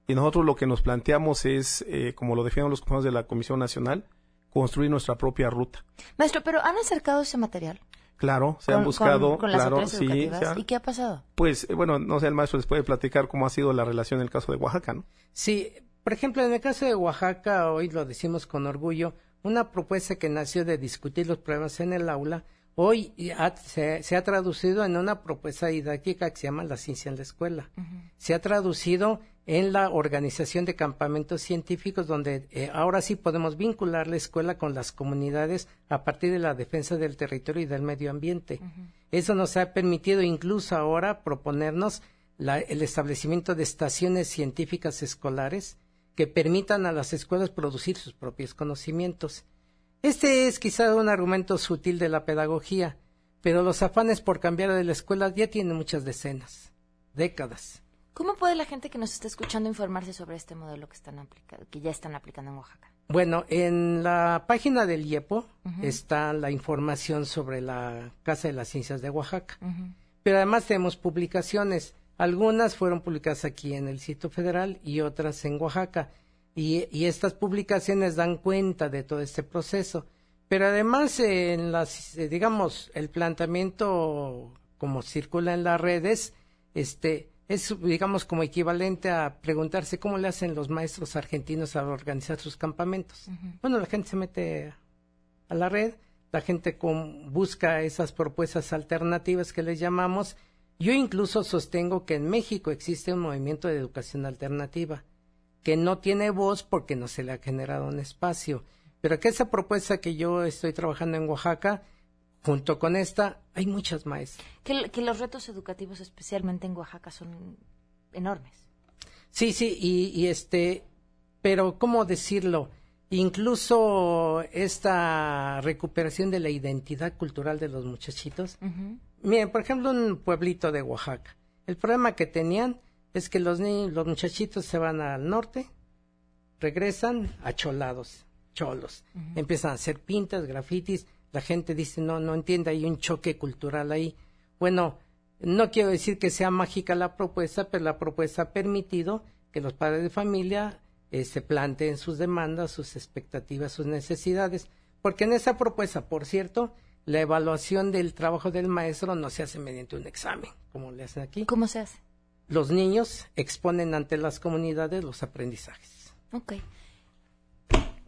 Y nosotros lo que nos planteamos es, eh, como lo defienden los compañeros de la Comisión Nacional, construir nuestra propia ruta. Maestro, pero ¿han acercado ese material? Claro, se han buscado, con, claro, sí. ¿Y qué ha pasado? Pues, eh, bueno, no sé, el maestro les puede platicar cómo ha sido la relación en el caso de Oaxaca, ¿no? Sí, por ejemplo, en el caso de Oaxaca, hoy lo decimos con orgullo, una propuesta que nació de discutir los problemas en el aula, hoy se, ha traducido en una propuesta didáctica que se llama La ciencia en la escuela. Se ha traducido en la organización de campamentos científicos donde eh, ahora sí podemos vincular la escuela con las comunidades a partir de la defensa del territorio y del medio ambiente. Eso nos ha permitido incluso ahora proponernos el establecimiento de estaciones científicas escolares que permitan a las escuelas producir sus propios conocimientos. Este es quizá un argumento sutil de la pedagogía, pero los afanes por cambiar de la escuela ya tienen muchas decenas, décadas. ¿Cómo puede la gente que nos está escuchando informarse sobre este modelo que están aplicando, que ya están aplicando en Oaxaca? Bueno, en la página del IEPO está la información sobre la Casa de las Ciencias de Oaxaca. Pero además tenemos publicaciones. Algunas fueron publicadas aquí en el sitio federal y otras en Oaxaca. Y, y estas publicaciones dan cuenta de todo este proceso. Pero además, en las, eh, digamos, el planteamiento como circula en las redes, este, es, digamos, como equivalente a preguntarse cómo le hacen los maestros argentinos a organizar sus campamentos. Bueno, la gente se mete a la red, la gente con, busca esas propuestas alternativas que les llamamos. Yo incluso sostengo que en México existe un movimiento de educación alternativa que no tiene voz porque no se le ha generado un espacio. Pero que esa propuesta que yo estoy trabajando en Oaxaca, junto con esta, hay muchas. Que, que los retos educativos, especialmente en Oaxaca, son enormes. Sí, sí, y, este, pero ¿cómo decirlo? Incluso esta recuperación de la identidad cultural de los muchachitos. Miren, por ejemplo, un pueblito de Oaxaca. El problema que tenían es que los niños, los muchachitos se van al norte, regresan acholados, cholos, empiezan a hacer pintas, grafitis, la gente dice no, no entiende, hay un choque cultural ahí. Bueno, no quiero decir que sea mágica la propuesta, pero la propuesta ha permitido que los padres de familia eh, se planteen sus demandas, sus expectativas, sus necesidades, porque en esa propuesta, por cierto, la evaluación del trabajo del maestro no se hace mediante un examen, como le hacen aquí. ¿Cómo se hace? Los niños exponen ante las comunidades los aprendizajes. Ok.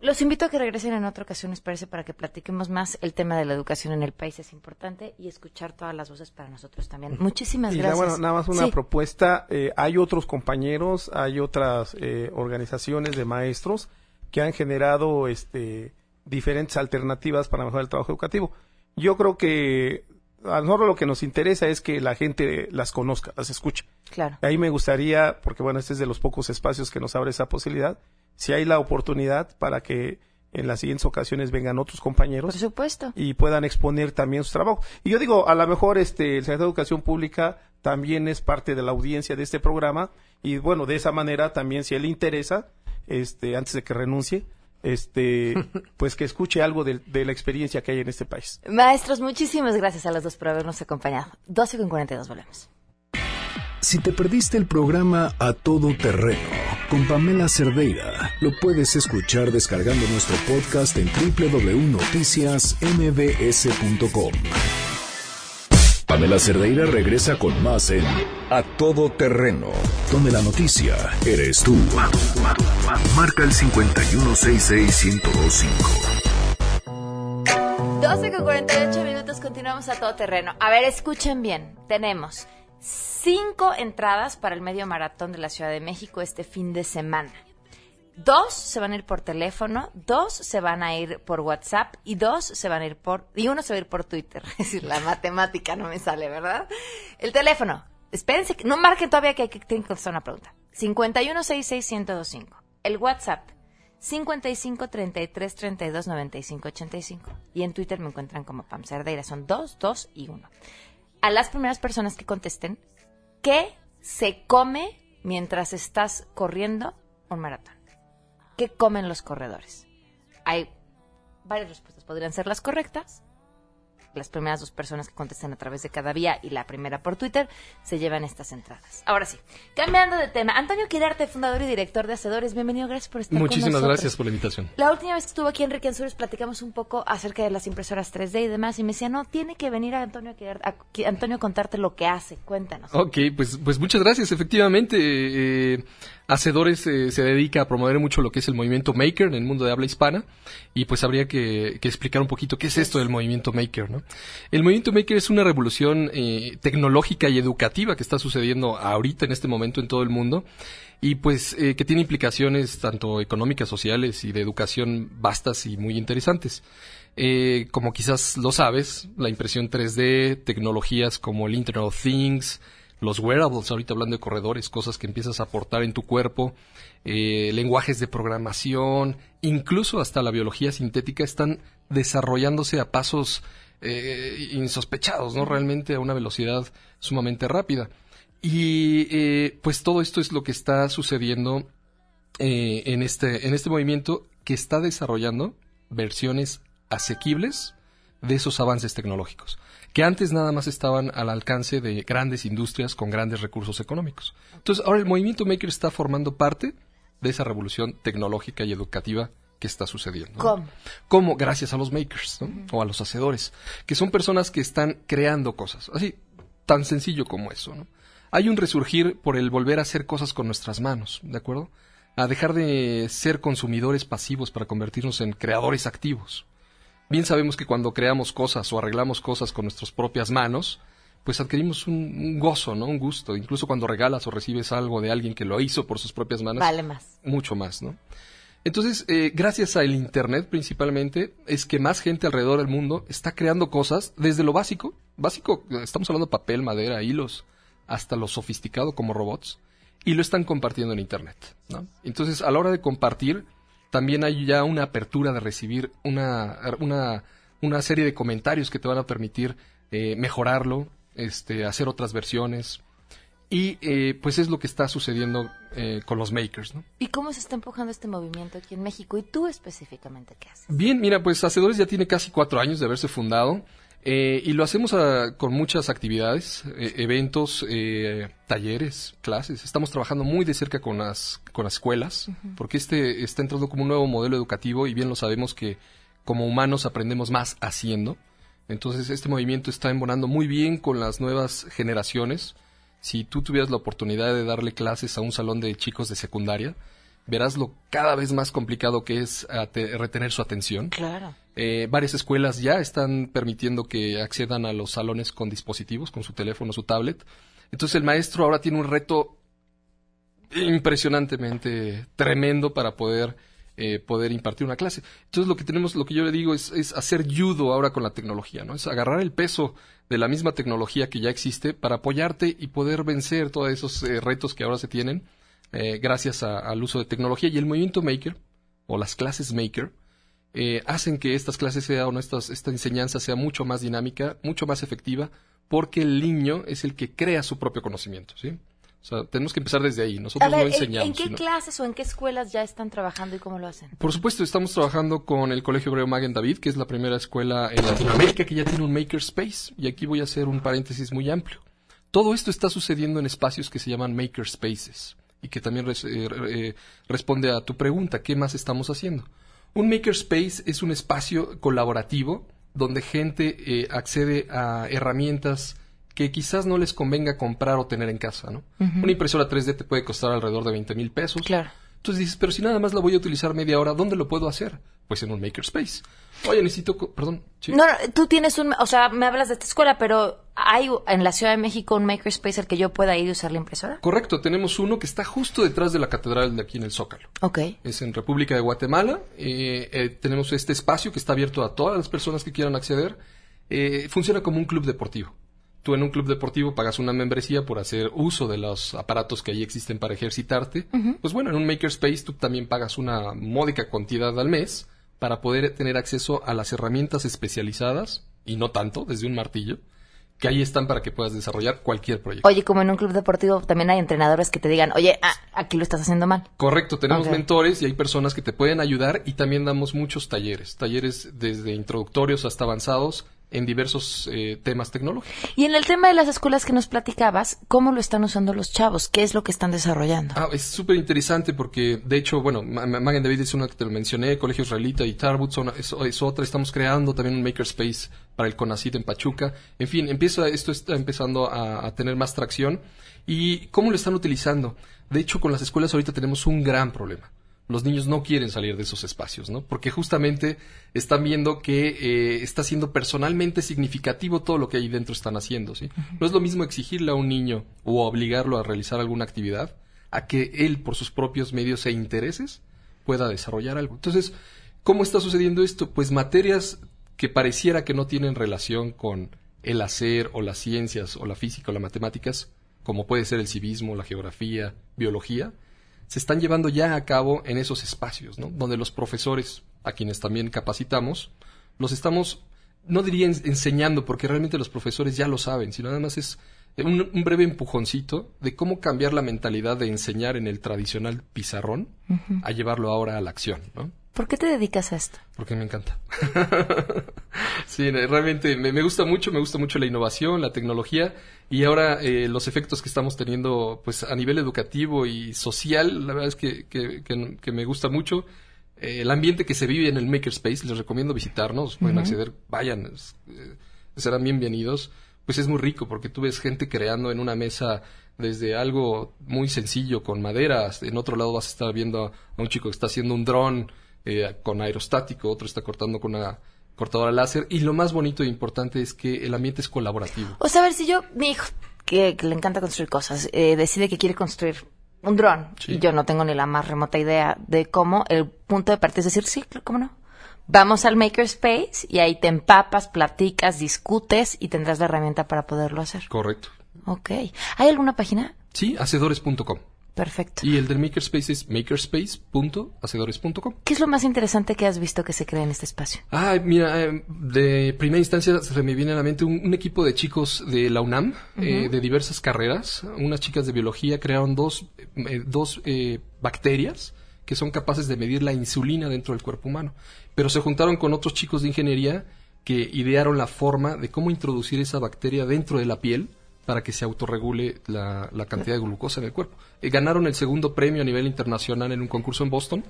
Los invito a que regresen en otra ocasión, les parece, para que platiquemos más. El tema de la educación en el país es importante y escuchar todas las voces para nosotros también. Muchísimas gracias. bueno, nada más una propuesta. Eh, hay otros compañeros, hay otras eh, organizaciones de maestros que han generado este, diferentes alternativas para mejorar el trabajo educativo. Yo creo que a nosotros lo que nos interesa es que la gente las conozca, las escuche. Claro. Ahí me gustaría, porque bueno, este es de los pocos espacios que nos abre esa posibilidad, si hay la oportunidad para que en las siguientes ocasiones vengan otros compañeros. Por supuesto. Y puedan exponer también su trabajo. Y yo digo, a lo mejor este, el Secretario de Educación Pública también es parte de la audiencia de este programa y bueno, de esa manera también si él le interesa, este, antes de que renuncie, este, <laughs> pues que escuche algo de, la experiencia que hay en este país. Maestros, muchísimas gracias a los dos por habernos acompañado. 12 con 42 volvemos. Si te perdiste el programa A Todo Terreno con Pamela Cerdeira, lo puedes escuchar descargando nuestro podcast en www.noticiasmbs.com. Pamela Cerdeira regresa con más en A Todo Terreno, donde la noticia eres tú. Marca el 5166125. 12 con 48 minutos, continuamos a todo terreno. A ver, escuchen bien. Tenemos cinco entradas para el medio maratón de la Ciudad de México este fin de semana. Dos se van a ir por teléfono, dos se van a ir por WhatsApp y dos se van a ir por... y uno se va a ir por Twitter. <laughs> Es decir, la matemática no me sale, ¿verdad? El teléfono. Espérense, no marquen todavía que, tienen que contestar una pregunta. 5166125. El WhatsApp. 55 33 32 95 85. Y en Twitter me encuentran como Pam Cerdeira. Son dos, dos y uno. A las primeras personas que contesten, ¿qué se come mientras estás corriendo un maratón? ¿Qué comen los corredores? Hay varias respuestas. Podrían ser las correctas. Las primeras dos personas que contesten a través de cada vía y la primera por Twitter se llevan estas entradas. Ahora sí, cambiando de tema. Antonio Quirarte, fundador y director de Hacedores, bienvenido, gracias por estar Muchísimas gracias por la invitación. La última vez que estuvo aquí Enrique Ansures platicamos un poco acerca de las impresoras 3D y demás y me decía, no, tiene que venir a Antonio a, Antonio contarte lo que hace. Cuéntanos. Ok, pues, pues muchas gracias. Efectivamente, eh, Hacedores eh, se dedica a promover mucho lo que es el movimiento Maker en el mundo de habla hispana y pues habría que, explicar un poquito qué es esto del movimiento Maker, ¿no? El movimiento Maker es una revolución eh, tecnológica y educativa que está sucediendo ahorita en este momento en todo el mundo y pues eh, que tiene implicaciones tanto económicas, sociales y de educación vastas y muy interesantes. como quizás lo sabes, la impresión 3D, tecnologías como el Internet of Things, los wearables, ahorita hablando de corredores, cosas que empiezas a aportar en tu cuerpo, eh, lenguajes de programación, incluso hasta la biología sintética están desarrollándose a pasos eh, insospechados, ¿no? Realmente a una velocidad sumamente rápida. Y eh, pues todo esto es lo que está sucediendo en, este, en este movimiento que está desarrollando versiones asequibles de esos avances tecnológicos que antes nada más estaban al alcance de grandes industrias con grandes recursos económicos. Entonces, ahora el movimiento maker está formando parte de esa revolución tecnológica y educativa que está sucediendo. ¿Cómo? ¿Cómo? Gracias a los makers, ¿no? O a los hacedores, que son personas que están creando cosas. Así, tan sencillo como eso, ¿no? Hay un resurgir por el volver a hacer cosas con nuestras manos, ¿de acuerdo? A dejar de ser consumidores pasivos para convertirnos en creadores activos. Bien sabemos que cuando creamos cosas o arreglamos cosas con nuestras propias manos, pues adquirimos un, gozo, ¿no? Un gusto. Incluso cuando regalas o recibes algo de alguien que lo hizo por sus propias manos. Vale más. Mucho más, ¿no? Entonces, eh, gracias al Internet principalmente, es que más gente alrededor del mundo está creando cosas desde lo básico. Básico, estamos hablando de papel, madera, hilos, hasta lo sofisticado como robots. Y lo están compartiendo en Internet, ¿no? Entonces, a la hora de compartir, también hay ya una apertura de recibir una, una, una serie de comentarios que te van a permitir eh, mejorarlo, este, hacer otras versiones. Y eh, pues es lo que está sucediendo eh, con los makers, ¿no? ¿Y cómo se está empujando este movimiento aquí en México? ¿Y tú específicamente qué haces? Bien, mira, pues Hacedores ya tiene casi cuatro años de haberse fundado. Eh, y lo hacemos ah, con muchas actividades, eventos, talleres, clases. Estamos trabajando muy de cerca con las, con las escuelas, porque este está entrando como un nuevo modelo educativo y bien lo sabemos que como humanos aprendemos más haciendo. Entonces este movimiento está embonando muy bien con las nuevas generaciones. Si tú tuvieras la oportunidad de darle clases a un salón de chicos de secundaria, verás lo cada vez más complicado que es retener su atención. Claro. Eh, varias escuelas ya están permitiendo que accedan a los salones con dispositivos, con su teléfono, su tablet. Entonces el maestro ahora tiene un reto impresionantemente tremendo para poder eh, poder impartir una clase. Entonces lo que tenemos, lo que yo le digo es, hacer judo ahora con la tecnología, ¿no? Es agarrar el peso de la misma tecnología que ya existe para apoyarte y poder vencer todos esos eh, retos que ahora se tienen eh, gracias al uso de tecnología y el movimiento maker o las clases maker hacen que estas clases sean o esta enseñanza sea mucho más dinámica, mucho más efectiva, porque el niño es el que crea su propio conocimiento, ¿sí? O sea, tenemos que empezar desde ahí. Nosotros no enseñamos. ¿En qué clases o en qué escuelas ya están trabajando y cómo lo hacen? Por supuesto, estamos trabajando con el Colegio Hebreo Magen David, que es la primera escuela en Latinoamérica que ya tiene un makerspace. Y aquí voy a hacer un paréntesis muy amplio. Todo esto está sucediendo en espacios que se llaman makerspaces y que también eh, eh, responde a tu pregunta, ¿qué más estamos haciendo? Un makerspace es un espacio colaborativo donde gente eh, accede a herramientas que quizás no les convenga comprar o tener en casa, ¿no? Una impresora 3D te puede costar alrededor de 20 mil pesos. Claro. Entonces dices, pero si nada más la voy a utilizar media hora, ¿dónde lo puedo hacer? Pues en un makerspace. Oye, necesito, perdón. No, no, tú tienes un, o sea, me hablas de esta escuela, pero ¿hay en la Ciudad de México un makerspace al que yo pueda ir y usar la impresora? Correcto, tenemos uno que está justo detrás de la catedral de aquí en el Zócalo. Ok. Es en República de Guatemala. Eh, eh, tenemos este espacio que está abierto a todas las personas que quieran acceder. Eh, funciona como un club deportivo tú en un club deportivo pagas una membresía por hacer uso de los aparatos que ahí existen para ejercitarte. Pues bueno, en un makerspace tú también pagas una módica cantidad al mes para poder tener acceso a las herramientas especializadas, y no tanto, desde un martillo, que ahí están para que puedas desarrollar cualquier proyecto. Oye, como en un club deportivo también hay entrenadores que te digan, oye, ah, aquí lo estás haciendo mal. Correcto, tenemos mentores y hay personas que te pueden ayudar y también damos muchos talleres, talleres desde introductorios hasta avanzados en diversos eh, temas tecnológicos. Y en el tema de las escuelas que nos platicabas, ¿cómo lo están usando los chavos? ¿Qué es lo que están desarrollando? Ah, es súper interesante porque, de hecho, bueno, Magen David es una que te lo mencioné, Colegio Israelita y Tarbut es, otra. Estamos creando también un makerspace para el CONACID en Pachuca. En fin, empieza, esto está empezando a, a tener más tracción. ¿Y cómo lo están utilizando? De hecho, con las escuelas ahorita tenemos un gran problema los niños no quieren salir de esos espacios, ¿no? Porque justamente están viendo que eh, está siendo personalmente significativo todo lo que ahí dentro están haciendo, ¿sí? No es lo mismo exigirle a un niño o obligarlo a realizar alguna actividad a que él, por sus propios medios e intereses, pueda desarrollar algo. Entonces, ¿cómo está sucediendo esto? Pues materias que pareciera que no tienen relación con el hacer o las ciencias o la física o las matemáticas, como puede ser el civismo, la geografía, biología, se están llevando ya a cabo en esos espacios, ¿no? Donde los profesores, a quienes también capacitamos, los estamos, no diría enseñando, porque realmente los profesores ya lo saben, sino nada más es un, breve empujoncito de cómo cambiar la mentalidad de enseñar en el tradicional pizarrón a llevarlo ahora a la acción, ¿no? ¿Por qué te dedicas a esto? Porque me encanta. <laughs> sí, realmente me, gusta mucho, me gusta mucho la innovación, la tecnología y ahora eh, los efectos que estamos teniendo pues a nivel educativo y social, la verdad es que, que, me gusta mucho. Eh, el ambiente que se vive en el Makerspace, les recomiendo visitarnos, pueden acceder, vayan, eh, serán bienvenidos pues es muy rico porque tú ves gente creando en una mesa desde algo muy sencillo con maderas, en otro lado vas a estar viendo a un chico que está haciendo un dron eh, con aerostático, otro está cortando con una cortadora láser y lo más bonito e importante es que el ambiente es colaborativo. O sea, a ver si yo, mi hijo, que, le encanta construir cosas, eh, decide que quiere construir un dron y yo no tengo ni la más remota idea de cómo, el punto de partida es decir, sí, ¿cómo no? Vamos al Makerspace y ahí te empapas, platicas, discutes y tendrás la herramienta para poderlo hacer. Correcto. Ok. ¿Hay alguna página? Sí, hacedores.com. Perfecto. Y el del Makerspace es makerspace.hacedores.com. ¿Qué es lo más interesante que has visto que se crea en este espacio? Ah, mira, eh, de primera instancia se me viene a la mente un, equipo de chicos de la UNAM, eh, de diversas carreras. Unas chicas de biología crearon dos, eh, dos bacterias que son capaces de medir la insulina dentro del cuerpo humano. Pero se juntaron con otros chicos de ingeniería que idearon la forma de cómo introducir esa bacteria dentro de la piel para que se autorregule la, la cantidad de glucosa en el cuerpo. Eh, ganaron el segundo premio a nivel internacional en un concurso en Boston.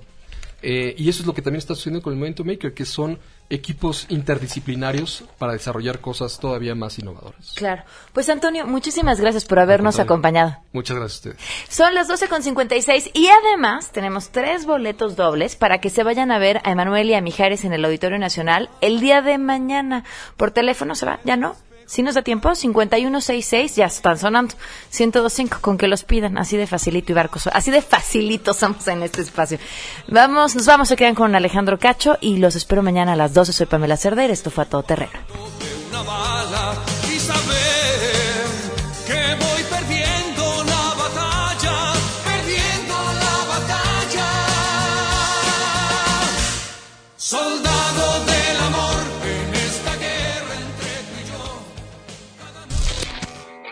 Eh, y eso es lo que también está sucediendo con el Movimiento Maker, que son equipos interdisciplinarios para desarrollar cosas todavía más innovadoras. Claro. Pues Antonio, muchísimas gracias por habernos acompañado. Muchas gracias a ustedes. Son las 12.56 y además tenemos tres boletos dobles para que se vayan a ver a Emanuel y a Mijares en el Auditorio Nacional el día de mañana. Por teléfono se va, ¿ya no? Si nos da tiempo, 5166, ya están sonando. 1025, con que los pidan, así de facilito y barcos. Así de facilito somos en este espacio. Vamos, nos vamos, a quedar con Alejandro Cacho y los espero mañana a las 12. Soy Pamela Cerdeira, esto fue a todo terreno.